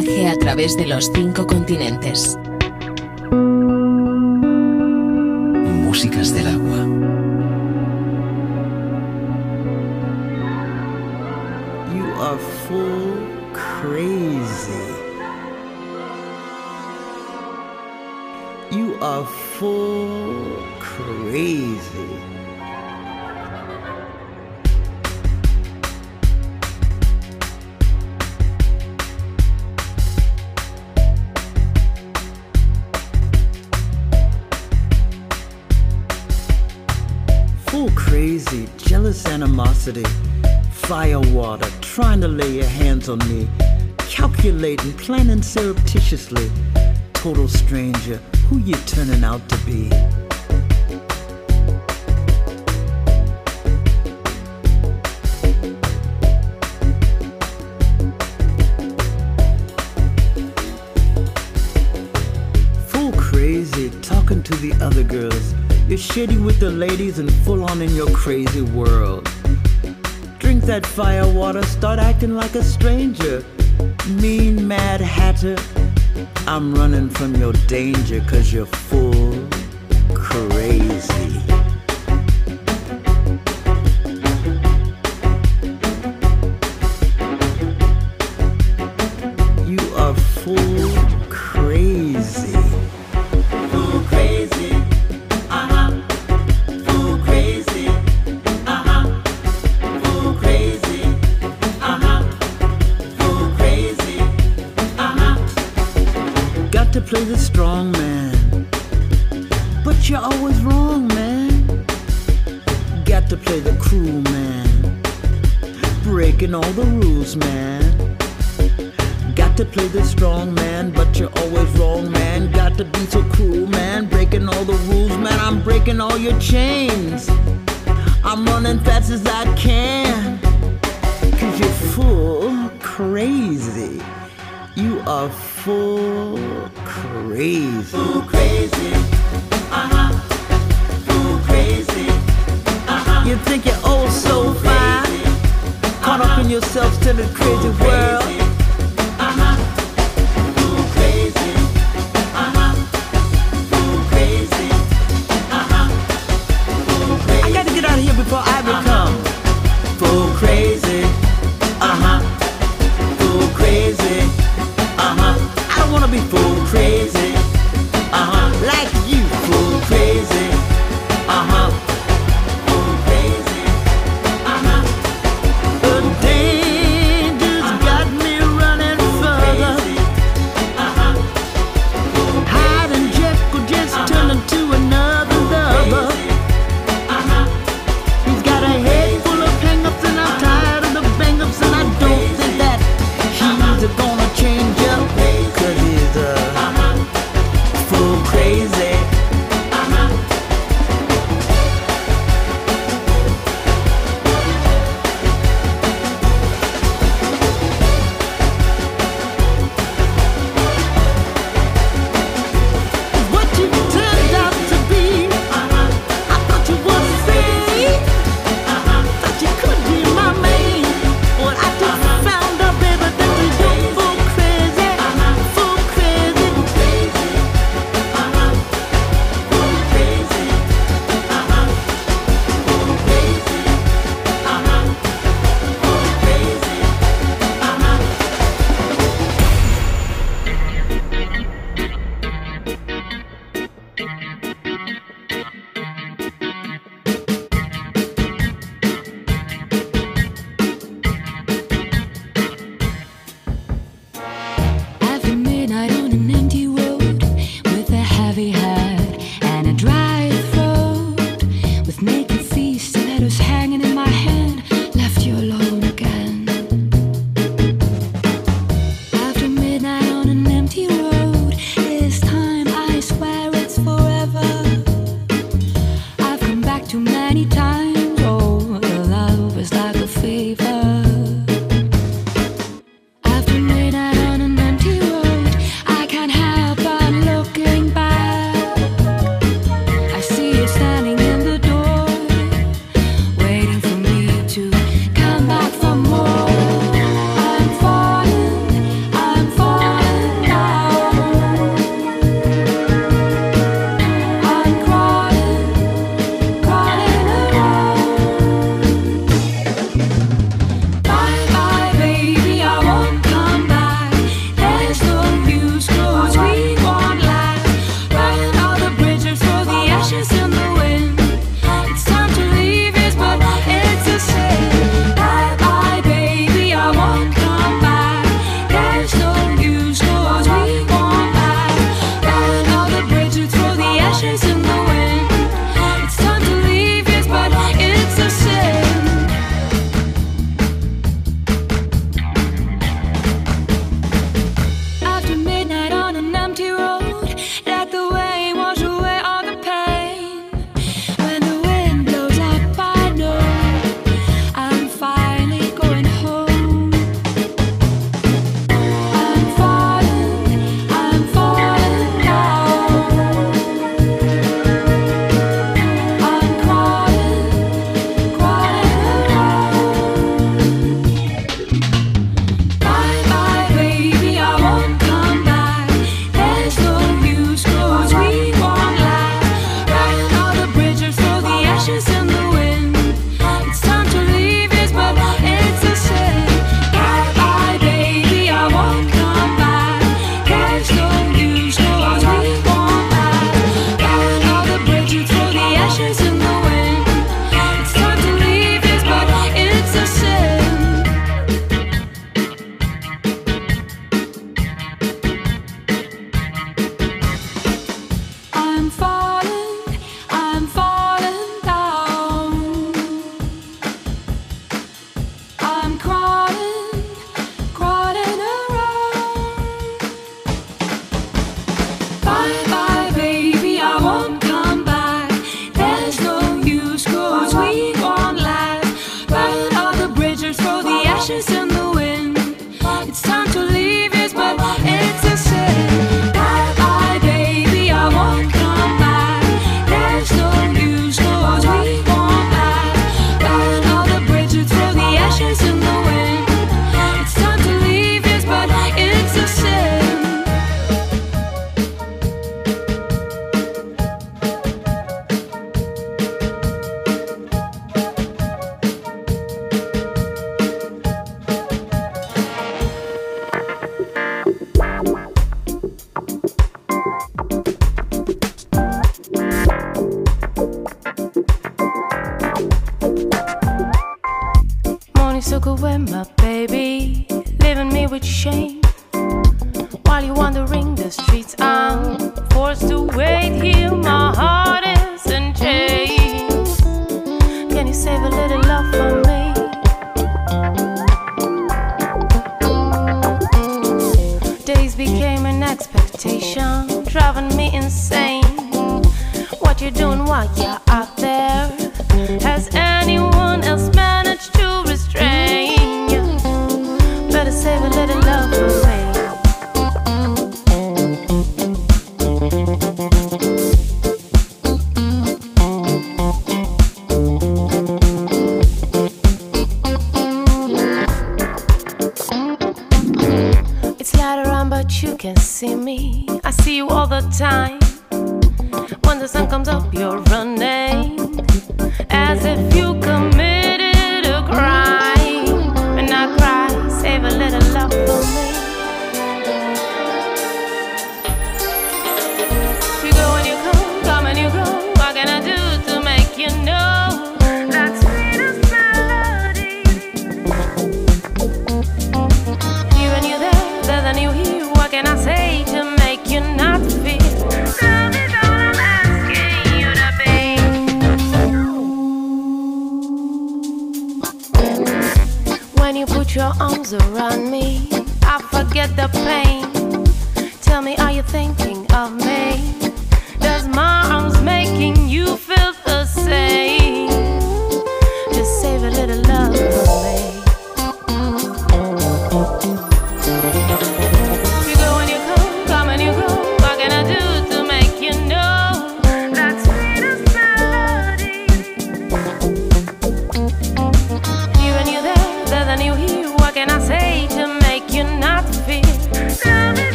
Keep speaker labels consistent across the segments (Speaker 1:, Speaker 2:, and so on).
Speaker 1: viaje a través de los cinco continentes.
Speaker 2: Músicas del agua.
Speaker 3: You are full crazy. You are full crazy. Animosity, fire water, trying to lay your hands on me, calculating, planning surreptitiously. Total stranger, who you turning out to be? Full crazy, talking to the other girls. You're shady with the ladies and full on in your crazy world. Drink that fire water, start acting like a stranger. Mean mad hatter, I'm running from your danger cause you're full crazy. Cruel man. Breaking all the rules, man. Got to play the strong man, but you're always wrong, man. Got to be so cruel, man. Breaking all the rules, man. I'm breaking all your chains. I'm running fast as I can. Cause you're full crazy. You are full crazy. Full crazy. You think you're oh so fine. Caught up in yourself still a crazy world.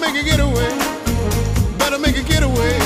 Speaker 3: Make
Speaker 4: a getaway. Better make a getaway.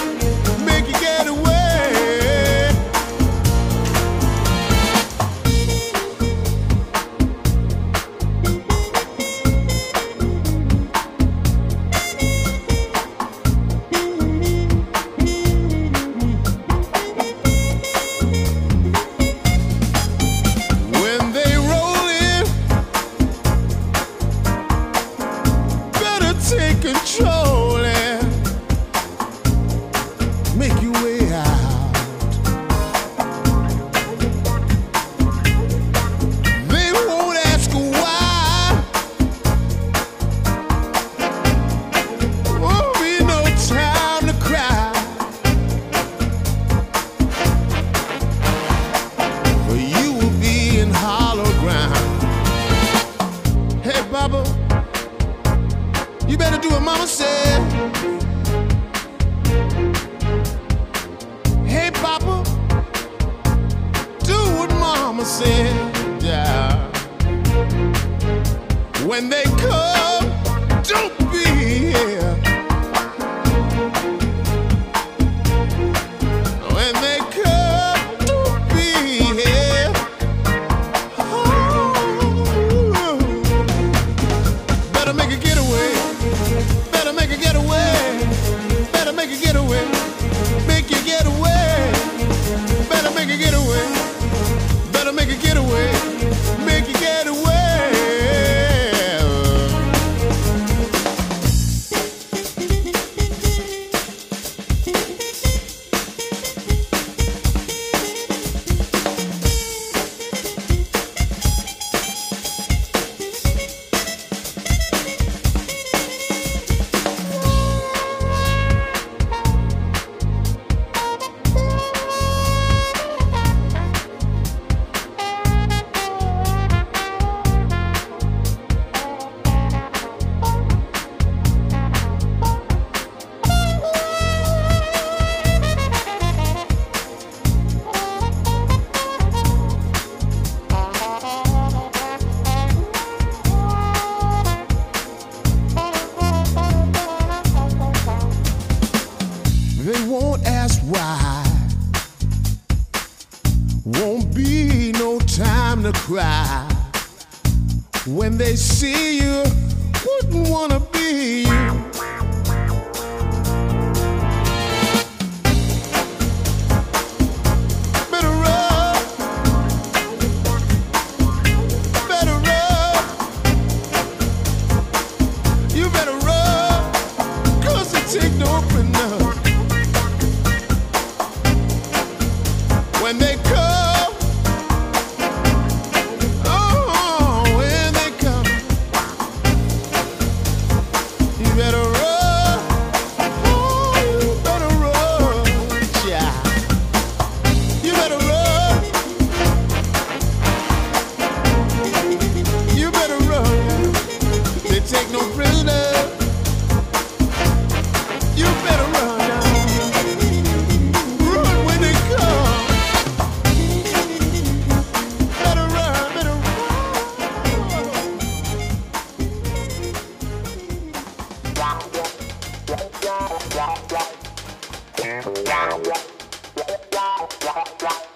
Speaker 3: Yeah.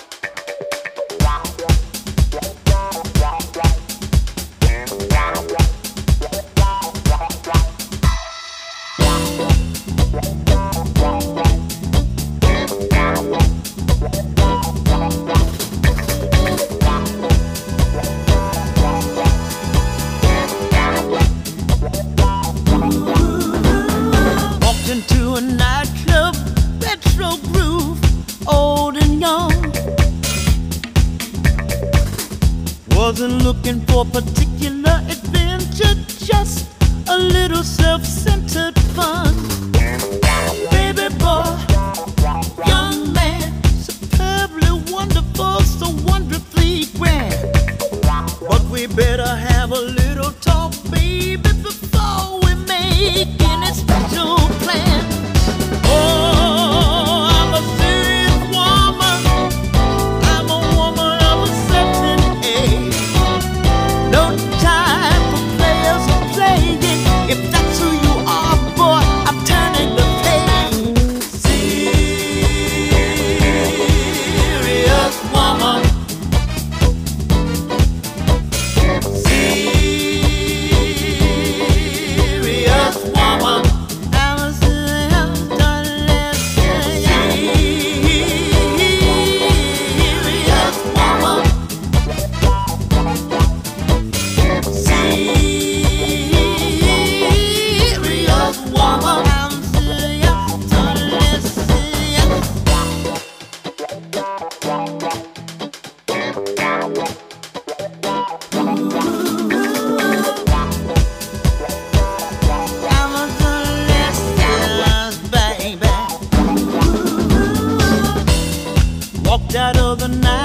Speaker 5: Of the nightclub,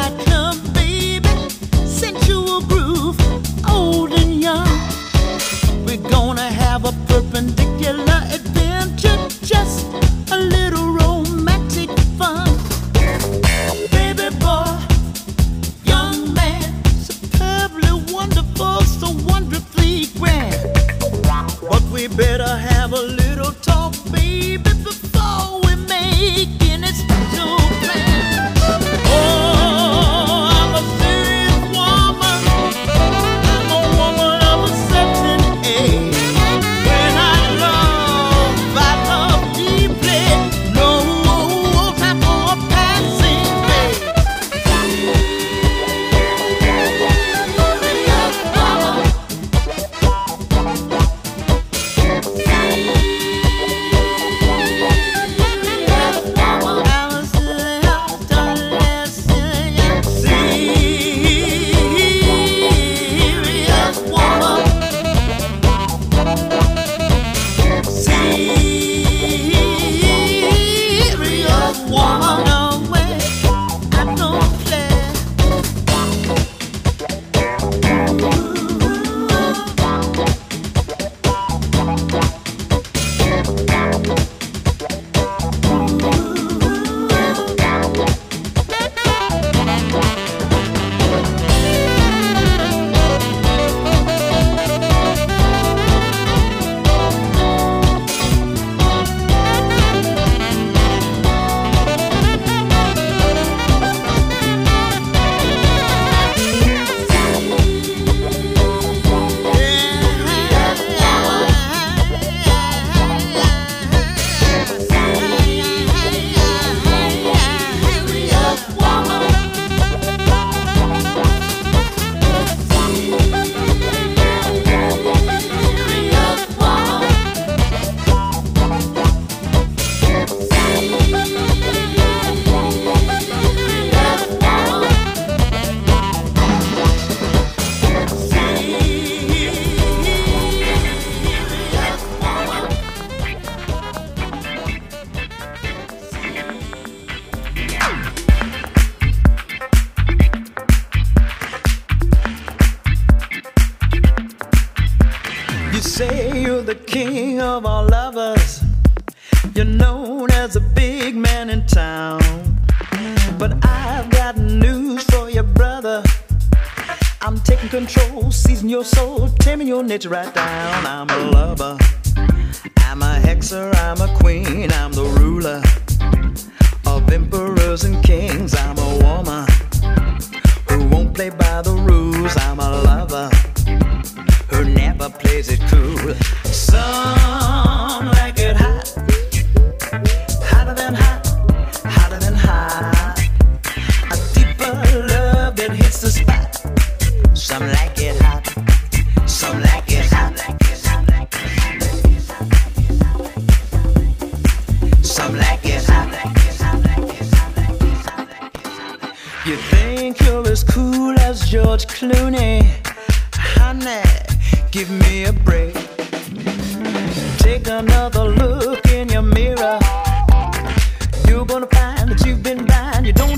Speaker 3: right down.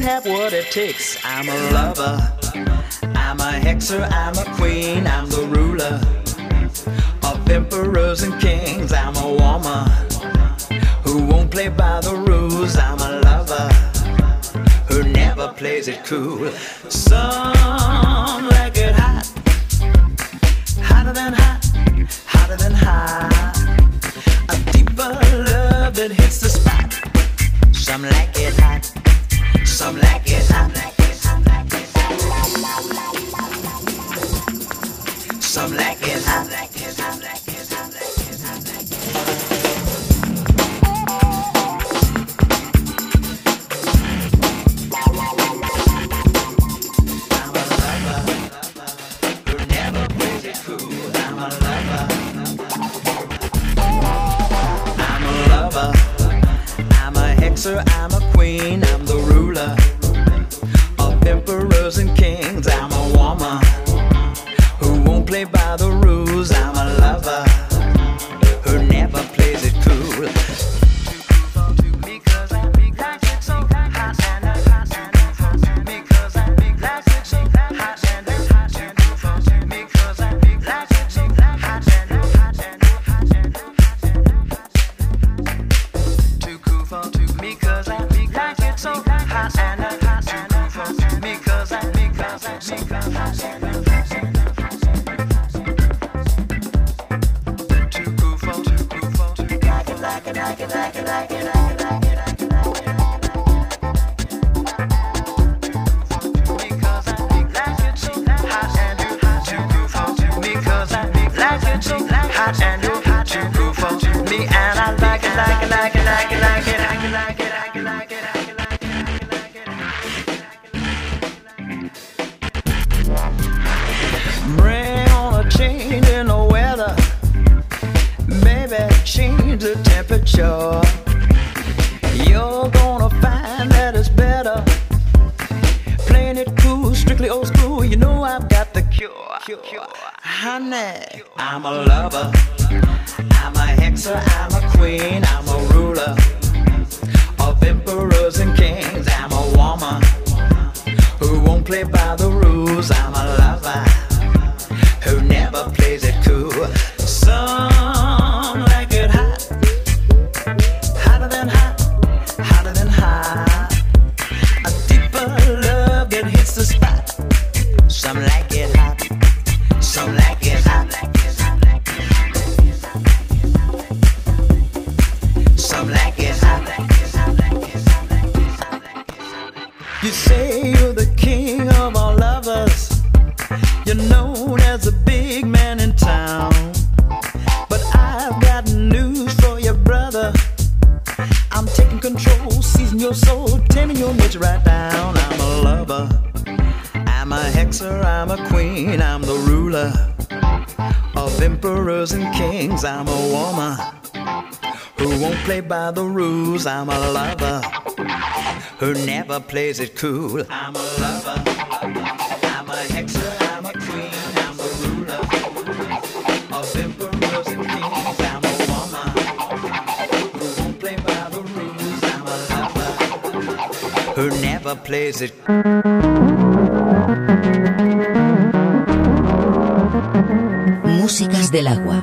Speaker 3: Have what it takes. I'm a lover. I'm a hexer. I'm a queen. I'm the ruler of emperors and kings. I'm a woman who won't play by the rules. I'm a lover who never plays it cool. Some like it hot, hotter than hot, hotter than hot. A deeper love that hits the spot. Some like it hot, some like it, some like it, some like it, some like it, it. Bring on a change in the weather. Baby, change the temperature. You're gonna find that it's better. Playing it cool, strictly old school You know I've got the cure I'm a lover. I'm a hexer, I'm a queen I'm a ruler Of emperors and kings. I'm a woman Who won't play by the rules. I'm a lover Who never plays it cool. Some by the rules. I'm a lover who never plays it cool. I'm a lover, I'm a hexer, I'm a queen, I'm the ruler of emperors and kings. I'm a woman who won't play by the rules. I'm a lover who never plays it.
Speaker 1: Músicas del agua.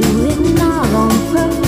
Speaker 6: Do it not on purpose,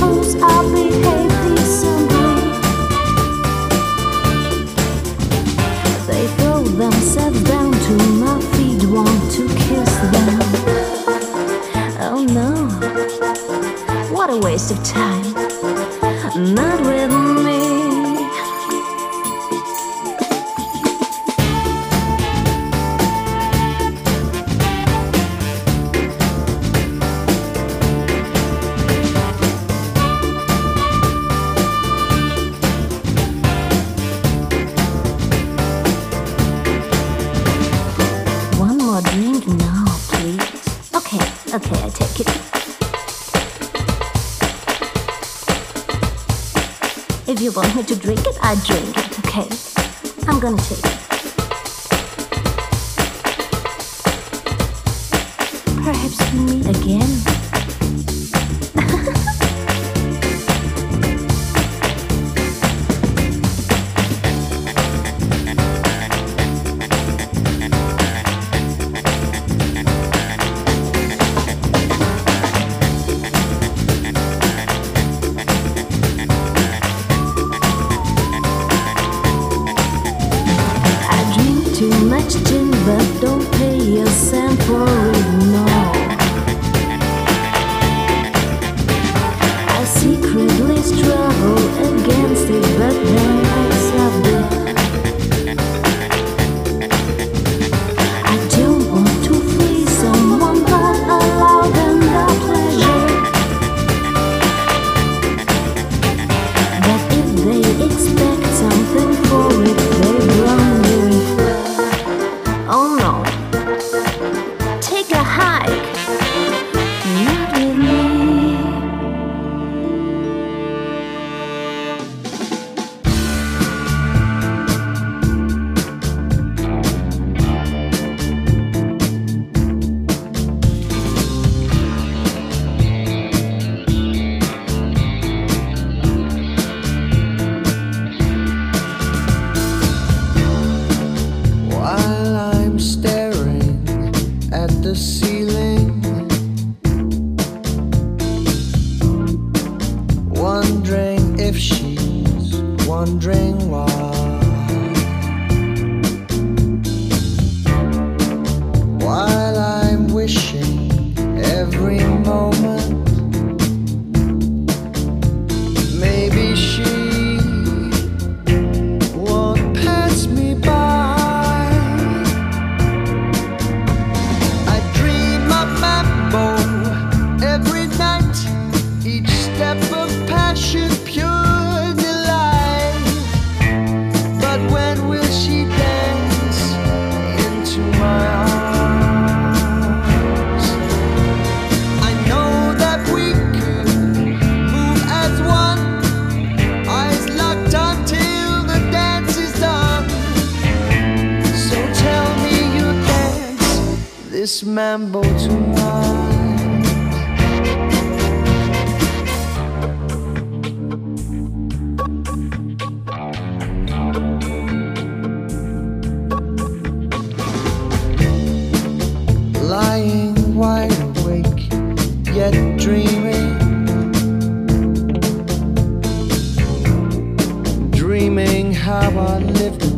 Speaker 7: dreaming how I live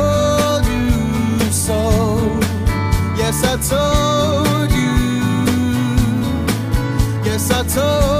Speaker 3: told you so. Yes, I told you. Yes, I told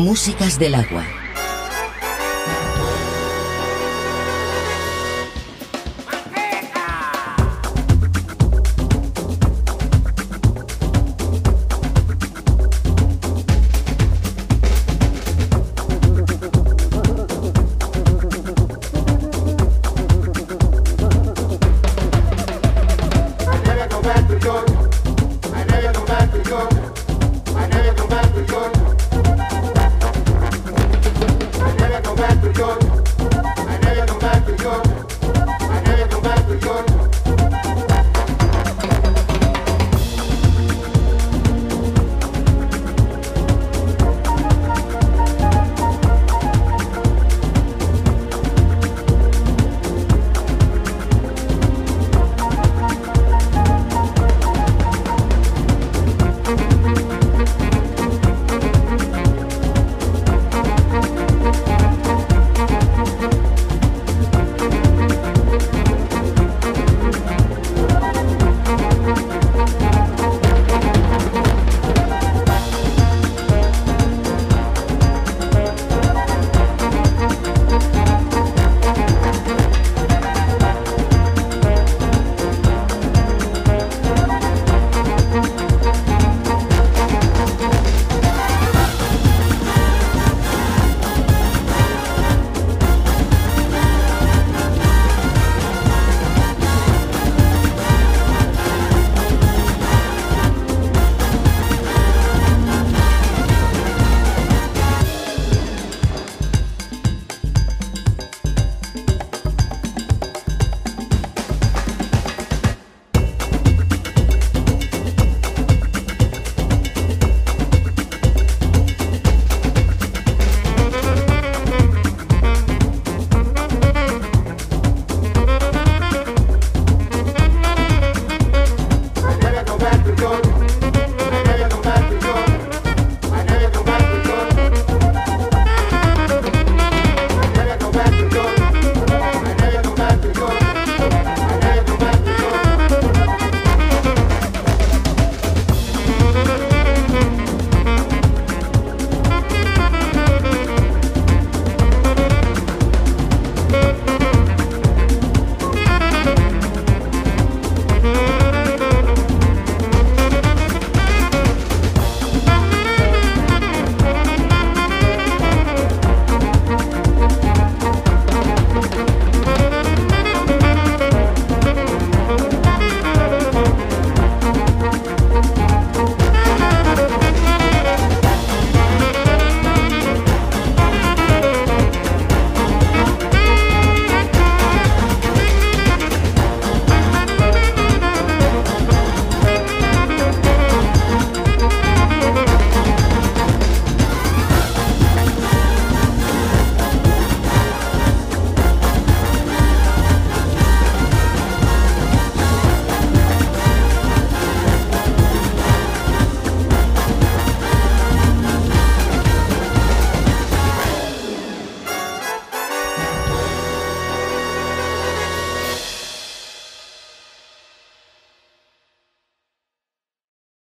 Speaker 8: Músicas del agua.